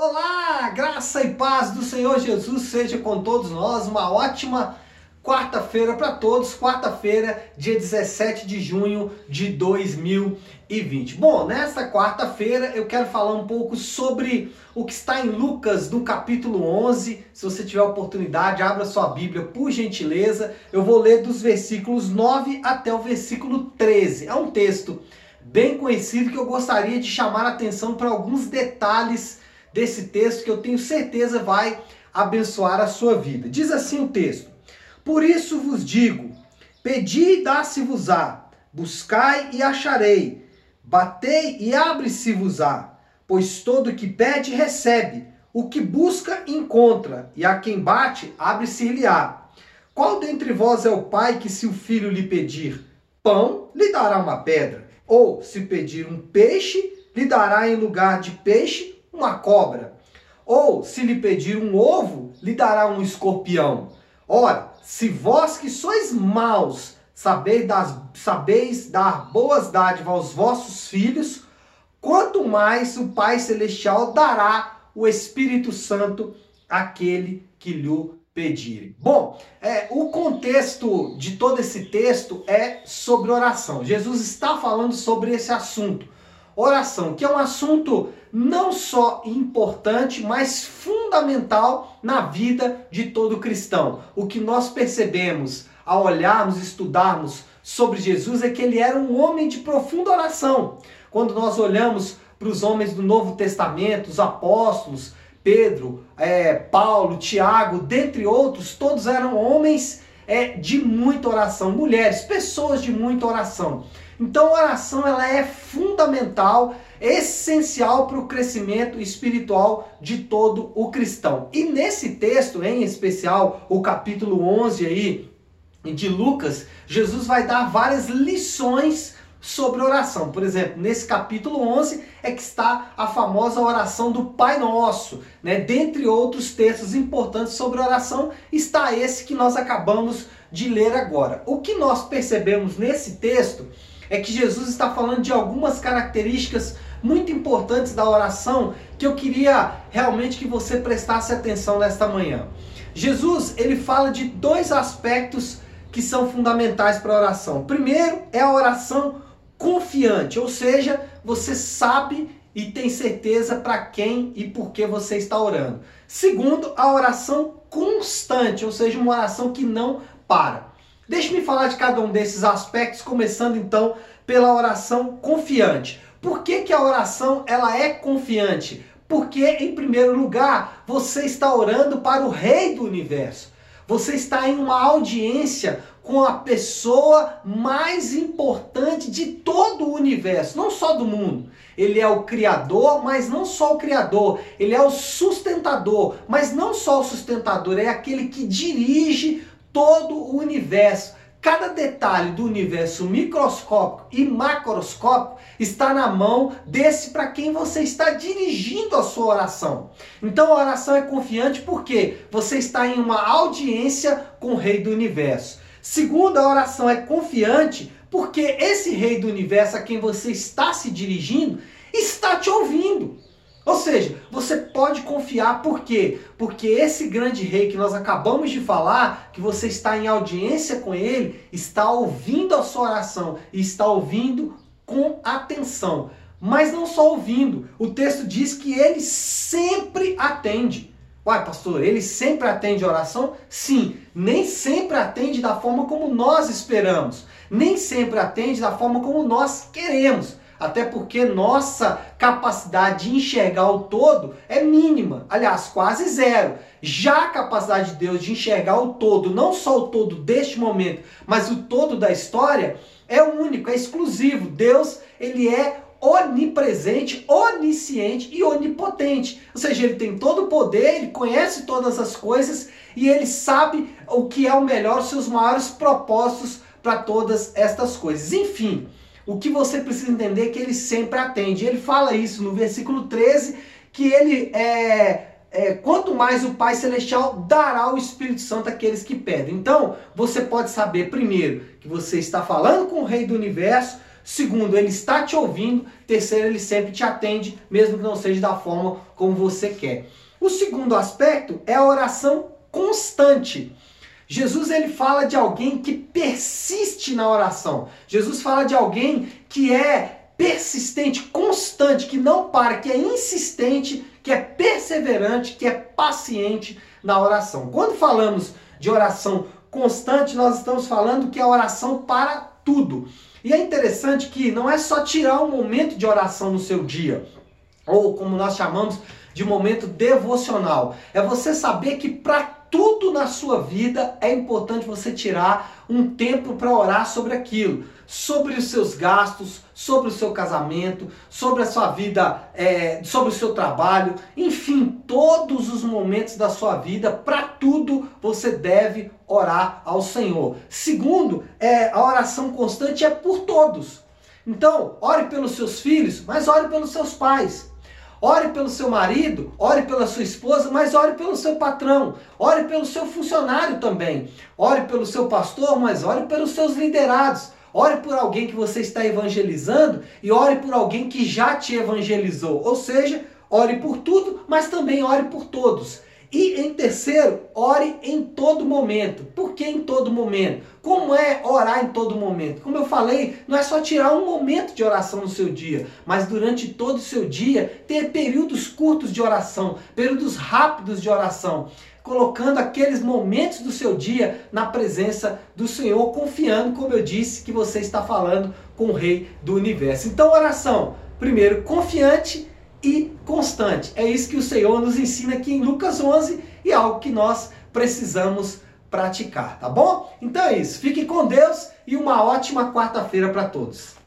Olá, graça e paz do Senhor Jesus seja com todos nós. Uma ótima quarta-feira para todos. Quarta-feira, dia 17 de junho de 2020. Bom, nesta quarta-feira eu quero falar um pouco sobre o que está em Lucas, no capítulo 11. Se você tiver oportunidade, abra sua Bíblia, por gentileza. Eu vou ler dos versículos 9 até o versículo 13. É um texto bem conhecido que eu gostaria de chamar a atenção para alguns detalhes desse texto que eu tenho certeza vai abençoar a sua vida. Diz assim o texto: Por isso vos digo: pedi e dá-se-vos-á, buscai e acharei, batei e abre-se-vos-á, pois todo que pede recebe, o que busca encontra, e a quem bate abre-se-lhe-á. Qual dentre vós é o pai que, se o filho lhe pedir pão, lhe dará uma pedra? Ou, se pedir um peixe, lhe dará em lugar de peixe uma cobra. Ou, se lhe pedir um ovo, lhe dará um escorpião. Ora, se vós que sois maus sabeis, das, sabeis dar boas dádivas aos vossos filhos, quanto mais o Pai Celestial dará o Espírito Santo àquele que lhe pedir. Bom, é, o contexto de todo esse texto é sobre oração. Jesus está falando sobre esse assunto oração, que é um assunto não só importante, mas fundamental na vida de todo cristão. O que nós percebemos ao olharmos, estudarmos sobre Jesus é que ele era um homem de profunda oração. Quando nós olhamos para os homens do Novo Testamento, os apóstolos, Pedro, é, Paulo, Tiago, dentre outros, todos eram homens é, de muita oração, mulheres, pessoas de muita oração. Então, a oração ela é fundamental, essencial para o crescimento espiritual de todo o cristão. E nesse texto, em especial, o capítulo 11 aí de Lucas, Jesus vai dar várias lições sobre oração. Por exemplo, nesse capítulo 11 é que está a famosa oração do Pai Nosso, né? Dentre outros textos importantes sobre oração, está esse que nós acabamos de ler agora. O que nós percebemos nesse texto é que Jesus está falando de algumas características muito importantes da oração que eu queria realmente que você prestasse atenção nesta manhã. Jesus, ele fala de dois aspectos que são fundamentais para a oração. Primeiro é a oração confiante, ou seja, você sabe e tem certeza para quem e por que você está orando. Segundo, a oração constante, ou seja, uma oração que não para. Deixe-me falar de cada um desses aspectos, começando então pela oração confiante. Por que, que a oração ela é confiante? Porque, em primeiro lugar, você está orando para o Rei do Universo. Você está em uma audiência com a pessoa mais importante de todo o universo, não só do mundo. Ele é o Criador, mas não só o Criador. Ele é o sustentador, mas não só o sustentador, é aquele que dirige todo o universo. Cada detalhe do universo microscópico e macroscópico está na mão desse para quem você está dirigindo a sua oração. Então a oração é confiante porque você está em uma audiência com o Rei do Universo. Segundo, a oração é confiante porque esse Rei do Universo a quem você está se dirigindo está te ouvindo. Ou seja, você pode confiar por quê? Porque esse grande rei que nós acabamos de falar, que você está em audiência com ele, está ouvindo a sua oração e está ouvindo com atenção. Mas não só ouvindo, o texto diz que ele sempre atende. Uai, pastor, ele sempre atende a oração? Sim, nem sempre atende da forma como nós esperamos, nem sempre atende da forma como nós queremos até porque nossa capacidade de enxergar o todo é mínima, aliás, quase zero. Já a capacidade de Deus de enxergar o todo, não só o todo deste momento, mas o todo da história, é único, é exclusivo. Deus, ele é onipresente, onisciente e onipotente. Ou seja, ele tem todo o poder, ele conhece todas as coisas e ele sabe o que é o melhor, seus maiores propósitos para todas estas coisas. Enfim, o que você precisa entender é que ele sempre atende. Ele fala isso no versículo 13, que ele é, é, quanto mais o Pai Celestial dará o Espírito Santo àqueles que pedem. Então, você pode saber primeiro que você está falando com o Rei do Universo. Segundo, ele está te ouvindo. Terceiro, ele sempre te atende, mesmo que não seja da forma como você quer. O segundo aspecto é a oração constante. Jesus ele fala de alguém que persiste na oração. Jesus fala de alguém que é persistente, constante, que não para, que é insistente, que é perseverante, que é paciente na oração. Quando falamos de oração constante, nós estamos falando que é oração para tudo. E é interessante que não é só tirar um momento de oração no seu dia, ou como nós chamamos de momento devocional. É você saber que para tudo na sua vida é importante você tirar um tempo para orar sobre aquilo, sobre os seus gastos, sobre o seu casamento, sobre a sua vida, é, sobre o seu trabalho, enfim, todos os momentos da sua vida, para tudo você deve orar ao Senhor. Segundo, é, a oração constante é por todos. Então, ore pelos seus filhos, mas ore pelos seus pais. Ore pelo seu marido, ore pela sua esposa, mas ore pelo seu patrão, ore pelo seu funcionário também. Ore pelo seu pastor, mas ore pelos seus liderados. Ore por alguém que você está evangelizando e ore por alguém que já te evangelizou. Ou seja, ore por tudo, mas também ore por todos. E em terceiro, ore em todo momento. Por que em todo momento? Como é orar em todo momento? Como eu falei, não é só tirar um momento de oração no seu dia, mas durante todo o seu dia ter períodos curtos de oração, períodos rápidos de oração, colocando aqueles momentos do seu dia na presença do Senhor, confiando, como eu disse, que você está falando com o Rei do Universo. Então, oração, primeiro, confiante constante. É isso que o Senhor nos ensina aqui em Lucas 11 e é algo que nós precisamos praticar, tá bom? Então é isso. Fique com Deus e uma ótima quarta-feira para todos.